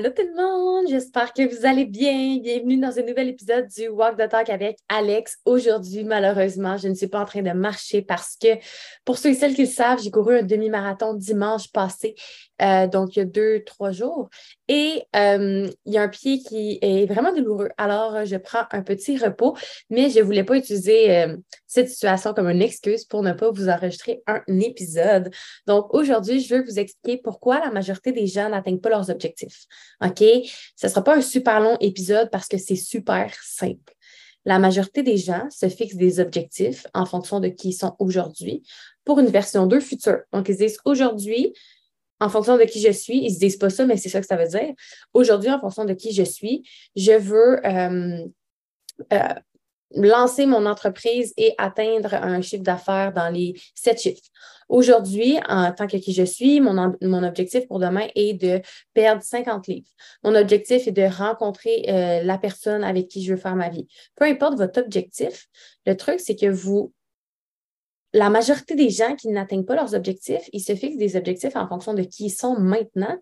Allô tout le monde, j'espère que vous allez bien. Bienvenue dans un nouvel épisode du Walk the Talk avec Alex. Aujourd'hui, malheureusement, je ne suis pas en train de marcher parce que, pour ceux et celles qui le savent, j'ai couru un demi-marathon dimanche passé euh, donc il y a deux, trois jours. Et euh, il y a un pied qui est vraiment douloureux. Alors, je prends un petit repos, mais je ne voulais pas utiliser euh, cette situation comme une excuse pour ne pas vous enregistrer un épisode. Donc, aujourd'hui, je veux vous expliquer pourquoi la majorité des gens n'atteignent pas leurs objectifs. OK? Ce ne sera pas un super long épisode parce que c'est super simple. La majorité des gens se fixent des objectifs en fonction de qui ils sont aujourd'hui pour une version 2 future. Donc, ils disent aujourd'hui, en fonction de qui je suis, ils se disent pas ça, mais c'est ça que ça veut dire. Aujourd'hui, en fonction de qui je suis, je veux euh, euh, lancer mon entreprise et atteindre un chiffre d'affaires dans les sept chiffres. Aujourd'hui, en tant que qui je suis, mon, mon, objectif pour demain est de perdre 50 livres. Mon objectif est de rencontrer euh, la personne avec qui je veux faire ma vie. Peu importe votre objectif, le truc, c'est que vous la majorité des gens qui n'atteignent pas leurs objectifs, ils se fixent des objectifs en fonction de qui ils sont maintenant.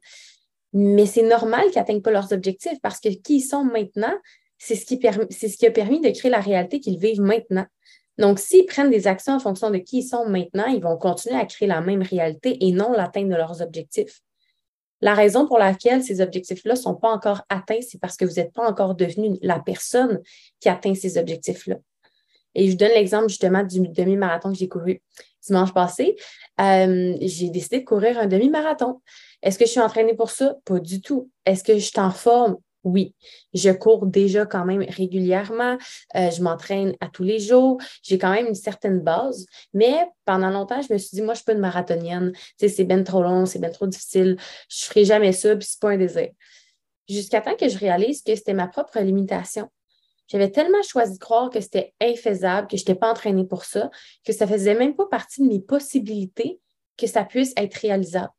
Mais c'est normal qu'ils n'atteignent pas leurs objectifs parce que qui ils sont maintenant, c'est ce, qui a permis de créer la réalité qu'ils vivent maintenant. Donc, s'ils prennent des actions en fonction de qui ils sont maintenant, ils vont continuer à créer la même réalité et non l'atteinte de leurs objectifs. La raison pour laquelle ces objectifs-là ne sont pas encore atteints, c'est parce que vous n'êtes pas encore devenu la personne qui atteint ces objectifs-là. Et je vous donne l'exemple justement du demi-marathon que j'ai couru dimanche passé. Euh, j'ai décidé de courir un demi-marathon. Est-ce que je suis entraînée pour ça? Pas du tout. Est-ce que je suis en forme? Oui, je cours déjà quand même régulièrement. Euh, je m'entraîne à tous les jours. J'ai quand même une certaine base. Mais pendant longtemps, je me suis dit, moi, je ne suis pas une marathonienne. c'est bien trop long, c'est bien trop difficile. Je ne ferai jamais ça, puis ce n'est pas un désir. Jusqu'à temps que je réalise que c'était ma propre limitation. J'avais tellement choisi de croire que c'était infaisable, que je n'étais pas entraînée pour ça, que ça ne faisait même pas partie de mes possibilités que ça puisse être réalisable.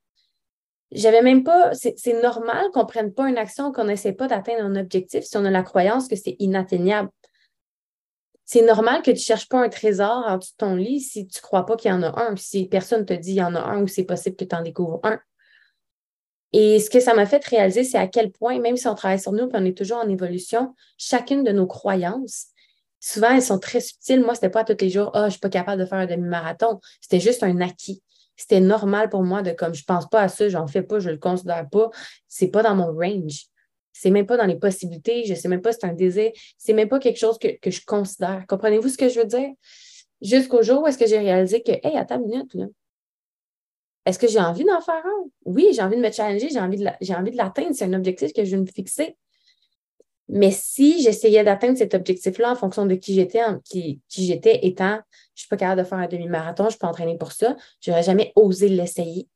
J'avais même pas, c'est normal qu'on ne prenne pas une action, qu'on n'essaie pas d'atteindre un objectif si on a la croyance que c'est inatteignable. C'est normal que tu ne cherches pas un trésor en dessous de ton lit si tu ne crois pas qu'il y en a un, si personne te dit qu'il y en a un ou c'est possible que tu en découvres un. Et ce que ça m'a fait réaliser, c'est à quel point, même si on travaille sur nous et on est toujours en évolution, chacune de nos croyances, souvent, elles sont très subtiles. Moi, ce n'était pas tous les jours, ah, oh, je suis pas capable de faire un demi-marathon. C'était juste un acquis. C'était normal pour moi de comme je pense pas à ça, j'en fais pas, je ne le considère pas. C'est pas dans mon range. C'est même pas dans les possibilités. Je ne sais même pas si c'est un désir. C'est même pas quelque chose que, que je considère. Comprenez-vous ce que je veux dire? Jusqu'au jour où est-ce que j'ai réalisé que, hey, attends une minute, là. Est-ce que j'ai envie d'en faire un? Oui, j'ai envie de me challenger, j'ai envie de l'atteindre. C'est un objectif que je veux me fixer. Mais si j'essayais d'atteindre cet objectif-là en fonction de qui j'étais, qui, j'étais étant, je ne suis pas capable de faire un demi-marathon, je ne suis pas entraînée pour ça, je n'aurais jamais osé l'essayer.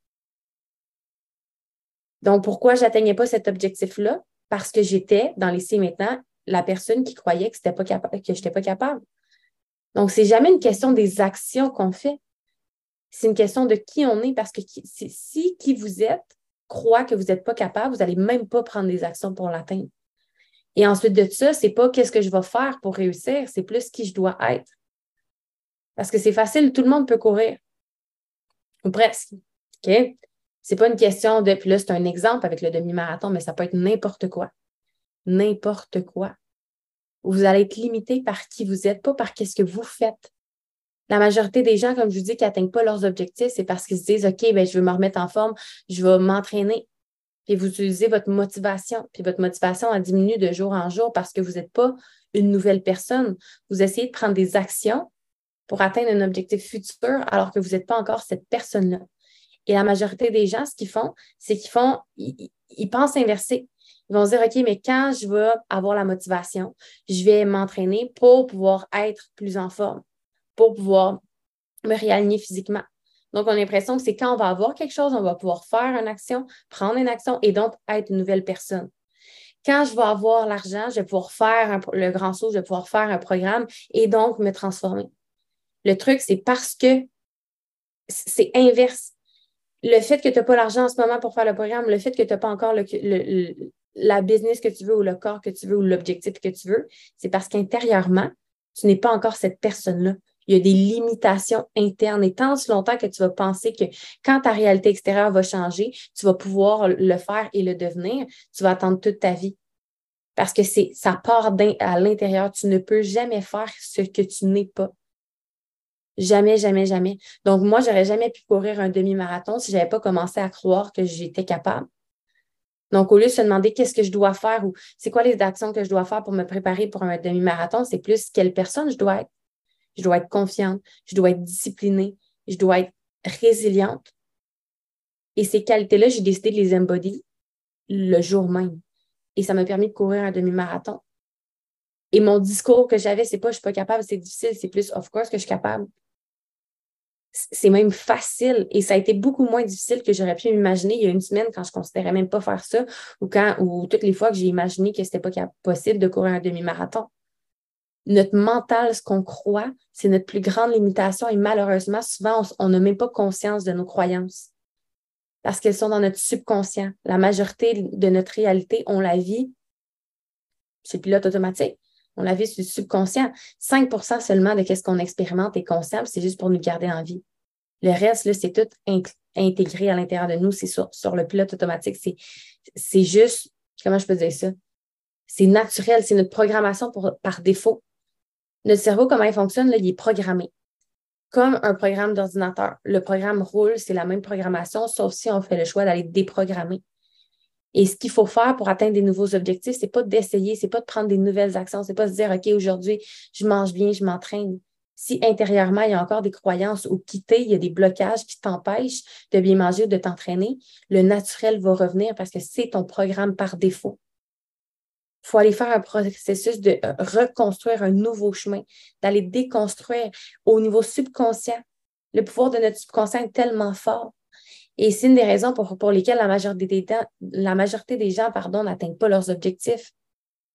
Donc, pourquoi je n'atteignais pas cet objectif-là? Parce que j'étais, dans les maintenant, la personne qui croyait que, je n'étais pas capable. Donc, ce n'est jamais une question des actions qu'on fait. C'est une question de qui on est parce que si qui vous êtes croit que vous n'êtes pas capable, vous n'allez même pas prendre des actions pour l'atteindre. Et ensuite de ça, c'est pas qu'est-ce que je vais faire pour réussir, c'est plus qui je dois être. Parce que c'est facile, tout le monde peut courir. Ou presque. OK? C'est pas une question de. Puis là, c'est un exemple avec le demi-marathon, mais ça peut être n'importe quoi. N'importe quoi. Vous allez être limité par qui vous êtes, pas par qu'est-ce que vous faites. La majorité des gens, comme je vous dis, qui n'atteignent pas leurs objectifs, c'est parce qu'ils se disent OK, ben, je veux me remettre en forme, je vais m'entraîner. Puis vous utilisez votre motivation. Puis votre motivation a diminué de jour en jour parce que vous n'êtes pas une nouvelle personne. Vous essayez de prendre des actions pour atteindre un objectif futur alors que vous n'êtes pas encore cette personne-là. Et la majorité des gens, ce qu'ils font, c'est qu'ils font, ils, pensent inverser. Ils vont se dire, OK, mais quand je vais avoir la motivation, je vais m'entraîner pour pouvoir être plus en forme, pour pouvoir me réaligner physiquement. Donc, on a l'impression que c'est quand on va avoir quelque chose, on va pouvoir faire une action, prendre une action et donc être une nouvelle personne. Quand je vais avoir l'argent, je vais pouvoir faire le grand saut, je vais pouvoir faire un programme et donc me transformer. Le truc, c'est parce que c'est inverse. Le fait que tu n'as pas l'argent en ce moment pour faire le programme, le fait que tu n'as pas encore la business que tu veux ou le corps que tu veux ou l'objectif que tu veux, c'est parce qu'intérieurement, tu n'es pas encore cette personne-là. Il y a des limitations internes et tant longtemps que tu vas penser que quand ta réalité extérieure va changer, tu vas pouvoir le faire et le devenir, tu vas attendre toute ta vie. Parce que c'est ça part à l'intérieur. Tu ne peux jamais faire ce que tu n'es pas. Jamais, jamais, jamais. Donc, moi, j'aurais jamais pu courir un demi-marathon si je n'avais pas commencé à croire que j'étais capable. Donc, au lieu de se demander qu'est-ce que je dois faire ou c'est quoi les actions que je dois faire pour me préparer pour un demi-marathon, c'est plus quelle personne je dois être. Je dois être confiante, je dois être disciplinée, je dois être résiliente. Et ces qualités-là, j'ai décidé de les embody le jour même. Et ça m'a permis de courir un demi-marathon. Et mon discours que j'avais, c'est pas je suis pas capable, c'est difficile, c'est plus of course que je suis capable c'est même facile et ça a été beaucoup moins difficile que j'aurais pu m'imaginer il y a une semaine quand je considérais même pas faire ça ou quand ou toutes les fois que j'ai imaginé que c'était pas possible de courir un demi-marathon. Notre mental, ce qu'on croit, c'est notre plus grande limitation et malheureusement, souvent, on n'a même pas conscience de nos croyances parce qu'elles sont dans notre subconscient. La majorité de notre réalité, on la vit c'est le pilote automatique. On la vit sur le subconscient. 5% seulement de ce qu'on expérimente est conscient, c'est juste pour nous garder en vie. Le reste, c'est tout intégré à l'intérieur de nous, c'est sur, le pilote automatique. C'est juste, comment je peux dire ça? C'est naturel, c'est notre programmation par défaut. Notre cerveau, comment il fonctionne, il est programmé. Comme un programme d'ordinateur. Le programme roule, c'est la même programmation, sauf si on fait le choix d'aller déprogrammer. Et ce qu'il faut faire pour atteindre des nouveaux objectifs, c'est pas d'essayer, c'est pas de prendre des nouvelles actions, c'est pas de se dire, OK, aujourd'hui, je mange bien, je m'entraîne. Si intérieurement, il y a encore des croyances ou quitter, il y a des blocages qui t'empêchent de bien manger ou de t'entraîner, le naturel va revenir parce que c'est ton programme par défaut. Il faut aller faire un processus de euh, reconstruire un nouveau chemin, d'aller déconstruire au niveau subconscient. Le pouvoir de notre subconscient est tellement fort et c'est une des raisons pour, lesquelles la majorité des, la majorité des gens n'atteignent pas leurs objectifs.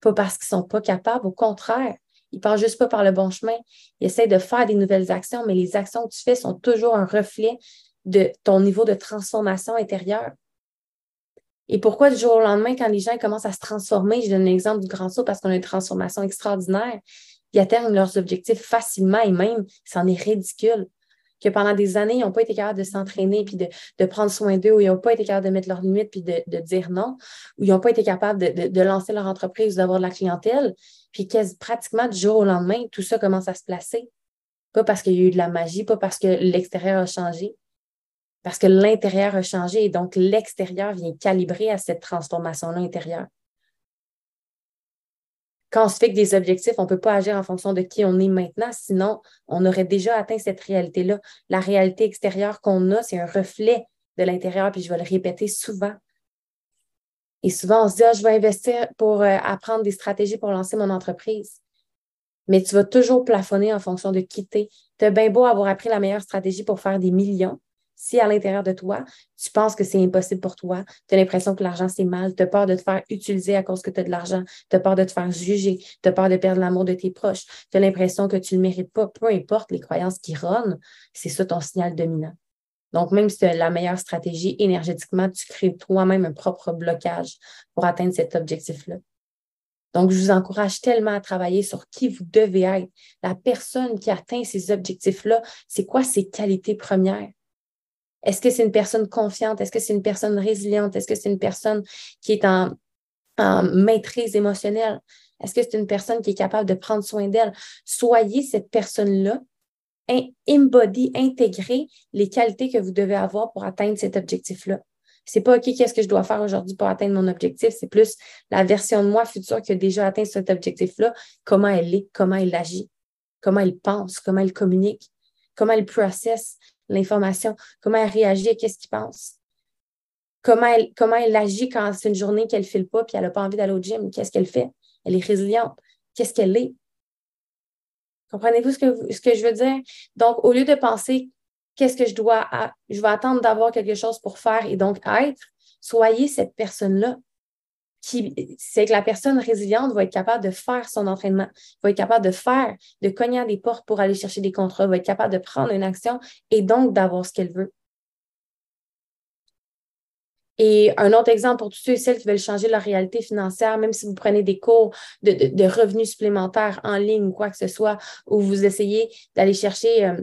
Pas parce qu'ils ne sont pas capables, au contraire. Ils ne passent juste pas par le bon chemin. Ils essaient de faire des nouvelles actions, mais les actions que tu fais sont toujours un reflet de ton niveau de transformation intérieure. Et pourquoi du jour au lendemain, quand les gens commencent à se transformer, je donne l'exemple du grand saut parce qu'on a une transformation extraordinaire, ils atteignent leurs objectifs facilement et même, c'en est ridicule que pendant des années, ils n'ont pas été capables de s'entraîner puis de, prendre soin d'eux, ou ils n'ont pas été capables de mettre leurs limites puis de, dire non, ou ils n'ont pas été capables de, lancer leur entreprise ou d'avoir de la clientèle. Puis pratiquement du jour au lendemain, tout ça commence à se placer. Pas parce qu'il y a eu de la magie, pas parce que l'extérieur a changé, parce que l'intérieur a changé et donc l'extérieur vient calibrer à cette transformation-là intérieure quand on se fixe des objectifs, on ne peut pas agir en fonction de qui on est maintenant, sinon on aurait déjà atteint cette réalité-là. La réalité extérieure qu'on a, c'est un reflet de l'intérieur, puis je vais le répéter souvent. Et souvent, on se dit, ah, je vais investir pour euh, apprendre des stratégies pour lancer mon entreprise. Mais tu vas toujours plafonner en fonction de quitter. Tu as bien beau avoir appris la meilleure stratégie pour faire des millions, si à l'intérieur de toi, tu penses que c'est impossible pour toi, tu as l'impression que l'argent, c'est mal, tu as peur de te faire utiliser à cause que tu as de l'argent, tu as peur de te faire juger, tu as peur de perdre l'amour de tes proches, tu as l'impression que tu ne le mérites pas, peu importe les croyances qui ronnent, c'est ça ton signal dominant. Donc, même si tu as la meilleure stratégie, énergétiquement, tu crées toi-même un propre blocage pour atteindre cet objectif-là. Donc, je vous encourage tellement à travailler sur qui vous devez être. La personne qui atteint ces objectifs-là, c'est quoi ses qualités premières? Est-ce que c'est une personne confiante? Est-ce que c'est une personne résiliente? Est-ce que c'est une personne qui est en, maîtrise émotionnelle? Est-ce que c'est une personne qui est capable de prendre soin d'elle? Soyez cette personne-là, embody, intégrer les qualités que vous devez avoir pour atteindre cet objectif-là. C'est pas OK, qu'est-ce que je dois faire aujourd'hui pour atteindre mon objectif? C'est plus la version de moi future qui a déjà atteint cet objectif-là, comment elle est, comment elle agit, comment elle pense, comment elle communique, comment elle processe, l'information, comment elle réagit, qu'est-ce qu'il pense. Comment elle, comment elle agit quand c'est une journée qu'elle ne file pas puis elle n'a pas envie d'aller au gym. Qu'est-ce qu'elle fait? Elle est résiliente. Qu'est-ce qu'elle est? Comprenez-vous ce que, ce que je veux dire? Donc, au lieu de penser qu'est-ce que je dois, je vais attendre d'avoir quelque chose pour faire et donc être, soyez cette personne-là c'est que la personne résiliente va être capable de faire son entraînement, va être capable de faire, de cogner à des portes pour aller chercher des contrats, va être capable de prendre une action et donc d'avoir ce qu'elle veut. Et un autre exemple pour tous ceux et celles qui veulent changer leur réalité financière, même si vous prenez des cours de, revenus supplémentaires en ligne ou quoi que ce soit, ou vous essayez d'aller chercher euh,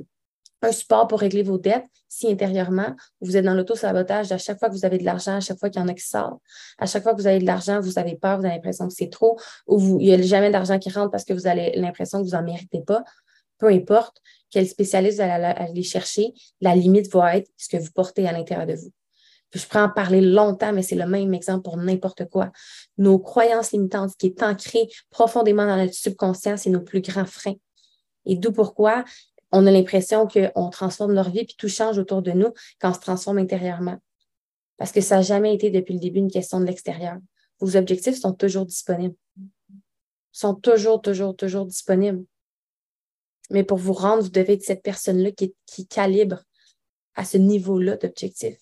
un support pour régler vos dettes si intérieurement, vous êtes dans l'auto-sabotage à chaque fois que vous avez de l'argent, à chaque fois qu'il y en a qui sort, à chaque fois que vous avez de l'argent, vous avez peur, vous avez l'impression que c'est trop, ou vous, il n'y a jamais d'argent qui rentre parce que vous avez l'impression que vous n'en méritez pas. Peu importe quel spécialiste vous allez aller chercher, la limite va être ce que vous portez à l'intérieur de vous. je pourrais en parler longtemps, mais c'est le même exemple pour n'importe quoi. Nos croyances limitantes, ce qui est ancré profondément dans notre subconscient, c'est nos plus grands freins. Et d'où pourquoi on a l'impression qu'on transforme leur vie puis tout change autour de nous quand on se transforme intérieurement. Parce que ça n'a jamais été depuis le début une question de l'extérieur. Vos objectifs sont toujours disponibles. Sont toujours, toujours, toujours disponibles. Mais pour vous rendre, vous devez être cette personne-là qui, qui calibre à ce niveau-là d'objectif.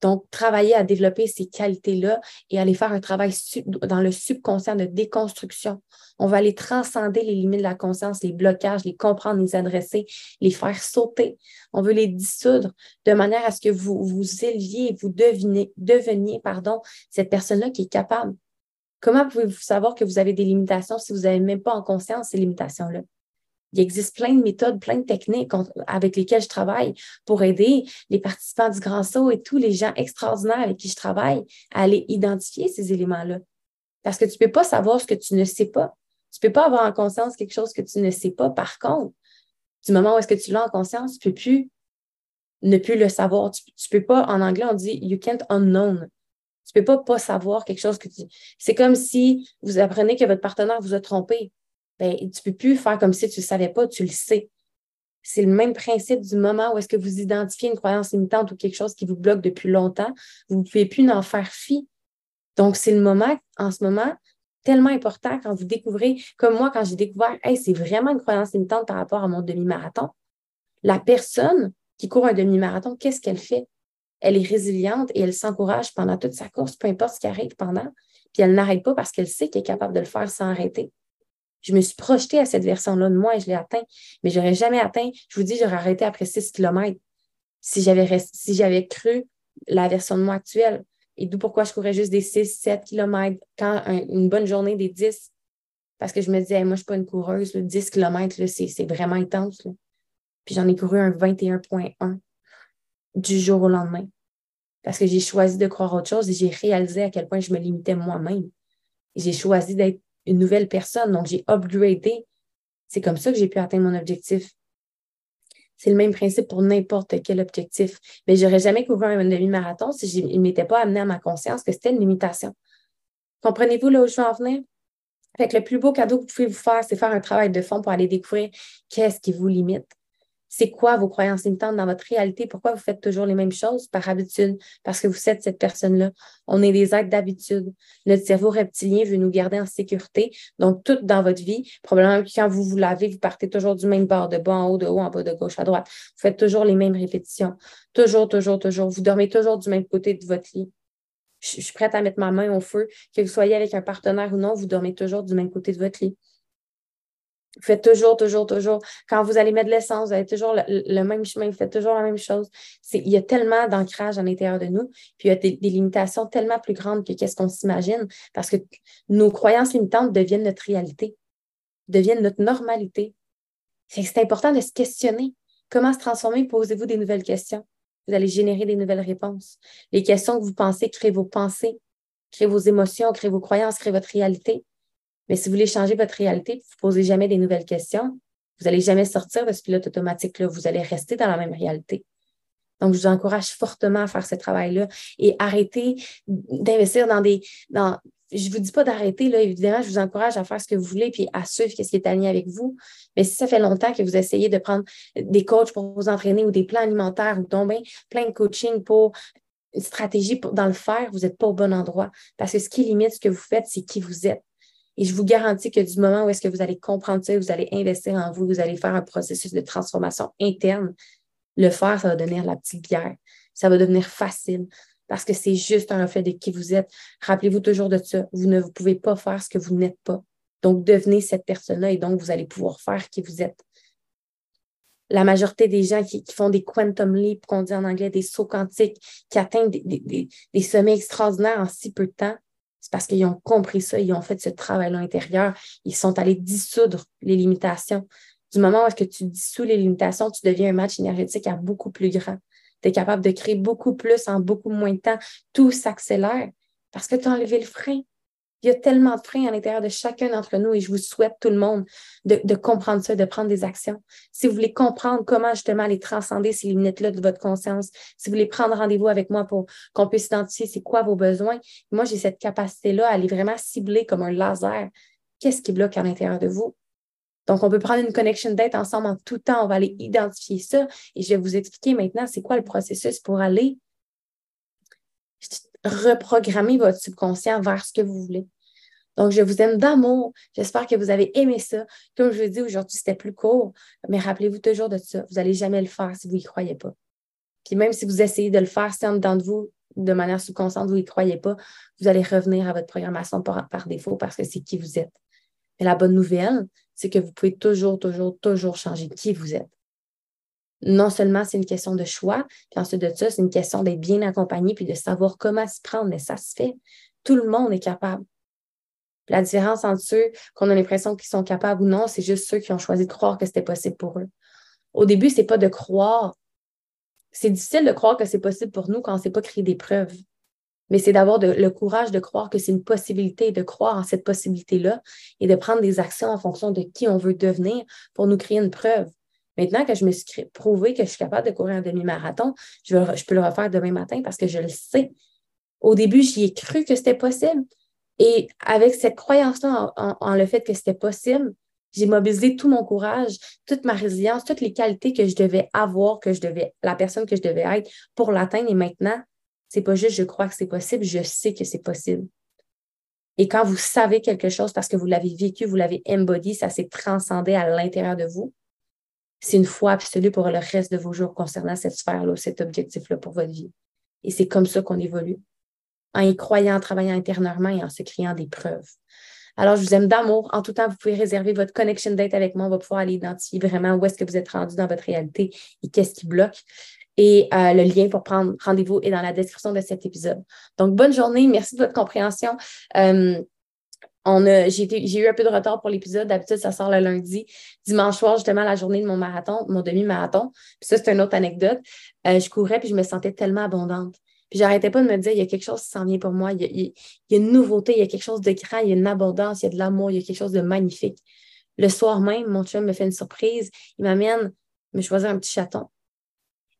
Donc, travailler à développer ces qualités-là et aller faire un travail dans le subconscient de déconstruction. On va aller transcender les limites de la conscience, les blocages, les comprendre, les adresser, les faire sauter. On veut les dissoudre de manière à ce que vous vous éleviez vous devinez, deveniez pardon, cette personne-là qui est capable. Comment pouvez-vous savoir que vous avez des limitations si vous n'avez même pas en conscience ces limitations-là? Il existe plein de méthodes, plein de techniques avec lesquelles je travaille pour aider les participants du Grand Saut et tous les gens extraordinaires avec qui je travaille à aller identifier ces éléments-là. Parce que tu ne peux pas savoir ce que tu ne sais pas. Tu ne peux pas avoir en conscience quelque chose que tu ne sais pas. Par contre, du moment où est-ce que tu l'as en conscience, tu ne peux plus ne plus le savoir. Tu ne peux pas, en anglais, on dit you can't unknown. Tu ne peux pas pas savoir quelque chose que tu. C'est comme si vous apprenez que votre partenaire vous a trompé ben, tu ne peux plus faire comme si tu ne savais pas, tu le sais. C'est le même principe du moment où est-ce que vous identifiez une croyance limitante ou quelque chose qui vous bloque depuis longtemps, vous ne pouvez plus n'en faire fi. Donc, c'est le moment, en ce moment, tellement important quand vous découvrez, comme moi, quand j'ai découvert, hey, c'est vraiment une croyance limitante par rapport à mon demi-marathon. La personne qui court un demi-marathon, qu'est-ce qu'elle fait? Elle est résiliente et elle s'encourage pendant toute sa course, peu importe ce qui arrive pendant. Puis elle n'arrête pas parce qu'elle sait qu'elle est capable de le faire sans arrêter. Je me suis projetée à cette version-là de moi et je l'ai atteint. Mais je n'aurais jamais atteint. Je vous dis, j'aurais arrêté après 6 km si j'avais, si cru la version de moi actuelle. Et d'où pourquoi je courais juste des 6, 7 km quand une bonne journée des 10. Parce que je me disais, moi, je ne suis pas une coureuse. 10 km, c'est, vraiment intense. Puis j'en ai couru un 21.1 du jour au lendemain. Parce que j'ai choisi de croire autre chose et j'ai réalisé à quel point je me limitais moi-même. J'ai choisi d'être une nouvelle personne. Donc, j'ai upgradé. C'est comme ça que j'ai pu atteindre mon objectif. C'est le même principe pour n'importe quel objectif. Mais je n'aurais jamais couvert un demi-marathon si je ne m'étais pas amené à ma conscience que c'était une limitation. Comprenez-vous là où je veux en venir? Fait que le plus beau cadeau que vous pouvez vous faire, c'est faire un travail de fond pour aller découvrir qu'est-ce qui vous limite. C'est quoi vos croyances limitantes dans votre réalité? Pourquoi vous faites toujours les mêmes choses? Par habitude? Parce que vous êtes cette personne-là. On est des êtres d'habitude. Notre cerveau reptilien veut nous garder en sécurité. Donc, tout dans votre vie, probablement quand vous vous lavez, vous partez toujours du même bord, de bas en haut, de haut en bas, de gauche à droite. Vous faites toujours les mêmes répétitions. Toujours, toujours, toujours. Vous dormez toujours du même côté de votre lit. Je suis prête à mettre ma main au feu. Que vous soyez avec un partenaire ou non, vous dormez toujours du même côté de votre lit. Faites toujours, toujours, toujours. Quand vous allez mettre de l'essence, vous avez toujours le, même chemin, vous faites toujours la même chose. Il y a tellement d'ancrage à l'intérieur de nous, puis il y a des, limitations tellement plus grandes que qu'est-ce qu'on s'imagine, parce que nos croyances limitantes deviennent notre réalité, deviennent notre normalité. C'est important de se questionner. Comment se transformer? Posez-vous des nouvelles questions. Vous allez générer des nouvelles réponses. Les questions que vous pensez créent vos pensées, créent vos émotions, créent vos croyances, créent votre réalité. Mais si vous voulez changer votre réalité, vous ne posez jamais des nouvelles questions, vous n'allez jamais sortir de ce pilote automatique-là. Vous allez rester dans la même réalité. Donc, je vous encourage fortement à faire ce travail-là et arrêter d'investir dans des, dans, je ne vous dis pas d'arrêter, là, évidemment, je vous encourage à faire ce que vous voulez puis à suivre ce qui est aligné avec vous. Mais si ça fait longtemps que vous essayez de prendre des coachs pour vous entraîner ou des plans alimentaires ou tomber plein de coaching pour une stratégie pour, dans le faire, vous n'êtes pas au bon endroit. Parce que ce qui limite ce que vous faites, c'est qui vous êtes. Et je vous garantis que du moment où est-ce que vous allez comprendre ça, vous allez investir en vous, vous allez faire un processus de transformation interne, le faire, ça va devenir la petite bière. Ça va devenir facile parce que c'est juste un reflet de qui vous êtes. Rappelez-vous toujours de ça. Vous ne pouvez pas faire ce que vous n'êtes pas. Donc, devenez cette personne-là et donc vous allez pouvoir faire qui vous êtes. La majorité des gens qui, font des quantum leap, qu'on dit en anglais, des sauts quantiques, qui atteignent des sommets extraordinaires en si peu de temps, c'est parce qu'ils ont compris ça, ils ont fait ce travail-là intérieur, ils sont allés dissoudre les limitations. Du moment où est-ce que tu dissous les limitations, tu deviens un match énergétique à beaucoup plus grand tu es capable de créer beaucoup plus en beaucoup moins de temps. Tout s'accélère parce que tu as enlevé le frein. Il y a tellement de freins à l'intérieur de chacun d'entre nous et je vous souhaite, tout le monde, de, comprendre ça, de prendre des actions. Si vous voulez comprendre comment justement aller transcender ces limites-là de votre conscience, si vous voulez prendre rendez-vous avec moi pour qu'on puisse identifier c'est quoi vos besoins, moi, j'ai cette capacité-là à aller vraiment cibler comme un laser qu'est-ce qui bloque à l'intérieur de vous. Donc, on peut prendre une connection date ensemble en tout temps. On va aller identifier ça et je vais vous expliquer maintenant c'est quoi le processus pour aller reprogrammer votre subconscient vers ce que vous voulez. Donc, je vous aime d'amour. J'espère que vous avez aimé ça. Comme je vous dis, aujourd'hui, c'était plus court, mais rappelez-vous toujours de ça. Vous n'allez jamais le faire si vous n'y croyez pas. Puis même si vous essayez de le faire, c'est en dedans de vous, de manière subconsciente, vous n'y croyez pas, vous allez revenir à votre programmation par défaut parce que c'est qui vous êtes. Mais la bonne nouvelle, c'est que vous pouvez toujours, toujours, toujours changer qui vous êtes. Non seulement c'est une question de choix, puis ensuite de ça, c'est une question d'être bien accompagné puis de savoir comment se prendre, mais ça se fait. Tout le monde est capable. La différence entre ceux qu'on a l'impression qu'ils sont capables ou non, c'est juste ceux qui ont choisi de croire que c'était possible pour eux. Au début, c'est pas de croire. C'est difficile de croire que c'est possible pour nous quand on ne sait pas créer des preuves mais c'est d'avoir le courage de croire que c'est une possibilité, de croire en cette possibilité-là et de prendre des actions en fonction de qui on veut devenir pour nous créer une preuve. Maintenant que je me suis prouvé que je suis capable de courir un demi-marathon, je, peux le refaire demain matin parce que je le sais. Au début, j'y ai cru que c'était possible. Et avec cette croyance-là en, le fait que c'était possible, j'ai mobilisé tout mon courage, toute ma résilience, toutes les qualités que je devais avoir, que je devais, la personne que je devais être pour l'atteindre. Et maintenant, c'est pas juste je crois que c'est possible, je sais que c'est possible. Et quand vous savez quelque chose parce que vous l'avez vécu, vous l'avez embody, ça s'est transcendé à l'intérieur de vous, c'est une foi absolue pour le reste de vos jours concernant cette sphère-là, cet objectif-là pour votre vie. Et c'est comme ça qu'on évolue, en y croyant, en travaillant intérieurement et en se créant des preuves. Alors, je vous aime d'amour. En tout temps, vous pouvez réserver votre connection date avec moi. On va pouvoir aller identifier vraiment où est-ce que vous êtes rendu dans votre réalité et qu'est-ce qui bloque. Et euh, le lien pour prendre rendez-vous est dans la description de cet épisode. Donc, bonne journée. Merci de votre compréhension. Euh, j'ai, eu un peu de retard pour l'épisode. D'habitude, ça sort le lundi. Dimanche soir, justement, la journée de mon marathon, mon demi-marathon. Puis ça, c'est une autre anecdote. Euh, je courais puis je me sentais tellement abondante. Puis j'arrêtais pas de me dire, il y a quelque chose qui s'en vient pour moi. Il y, a, une nouveauté, il y a quelque chose de grand, il y a une abondance, il y a de l'amour, il y a quelque chose de magnifique. Le soir même, mon chum me fait une surprise. Il m'amène me choisir un petit chaton.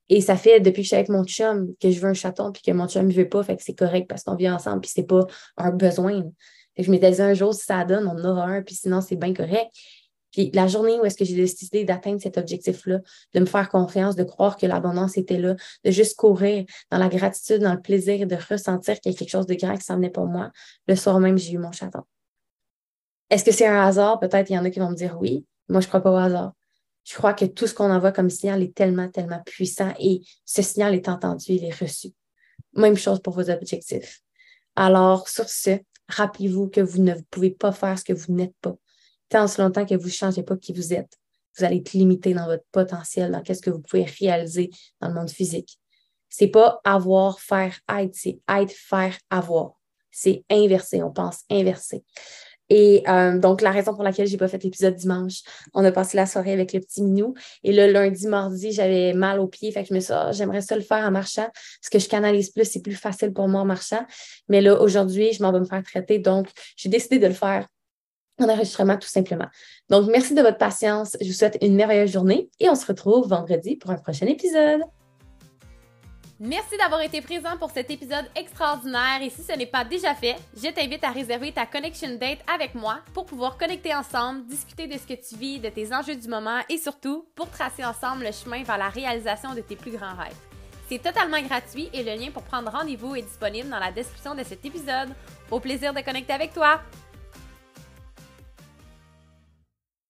Et ça fait depuis que je suis avec mon chum que je veux un chaton puis que mon chum ne veut pas, fait que c'est correct parce qu'on vit ensemble puis c'est pas un besoin. Et je m'étais dit un jour, si ça donne, on en aura un, puis sinon, c'est bien correct. Puis la journée où est-ce que j'ai décidé d'atteindre cet objectif-là, de me faire confiance, de croire que l'abondance était là, de juste courir dans la gratitude, dans le plaisir, de ressentir qu'il y a quelque chose de grand qui s'en venait pour moi, le soir même, j'ai eu mon chaton. Est-ce que c'est un hasard? Peut-être il y en a qui vont me dire oui. Moi, je ne crois pas au hasard. Je crois que tout ce qu'on envoie comme signal est tellement, tellement puissant et ce signal est entendu, il est reçu. Même chose pour vos objectifs. Alors, sur ce, rappelez-vous que vous ne pouvez pas faire ce que vous n'êtes pas. Tant ce longtemps que vous ne changez pas qui vous êtes, vous allez être limité dans votre potentiel, dans ce que vous pouvez réaliser dans le monde physique. C'est pas avoir, faire, être, c'est être, faire, avoir. C'est inversé, on pense inversé. Et euh, donc, la raison pour laquelle je n'ai pas fait l'épisode dimanche, on a passé la soirée avec le petit minou. Et le lundi, mardi, j'avais mal aux pieds. Fait que je me suis dit, ah, j'aimerais ça le faire en marchant. Parce que je canalise plus, c'est plus facile pour moi en marchant. Mais là, aujourd'hui, je m'en vais me faire traiter. Donc, j'ai décidé de le faire en enregistrement tout simplement. Donc, merci de votre patience. Je vous souhaite une merveilleuse journée et on se retrouve vendredi pour un prochain épisode. Merci d'avoir été présent pour cet épisode extraordinaire et si ce n'est pas déjà fait, je t'invite à réserver ta connection date avec moi pour pouvoir connecter ensemble, discuter de ce que tu vis, de tes enjeux du moment et surtout pour tracer ensemble le chemin vers la réalisation de tes plus grands rêves. C'est totalement gratuit et le lien pour prendre rendez-vous est disponible dans la description de cet épisode. Au plaisir de connecter avec toi!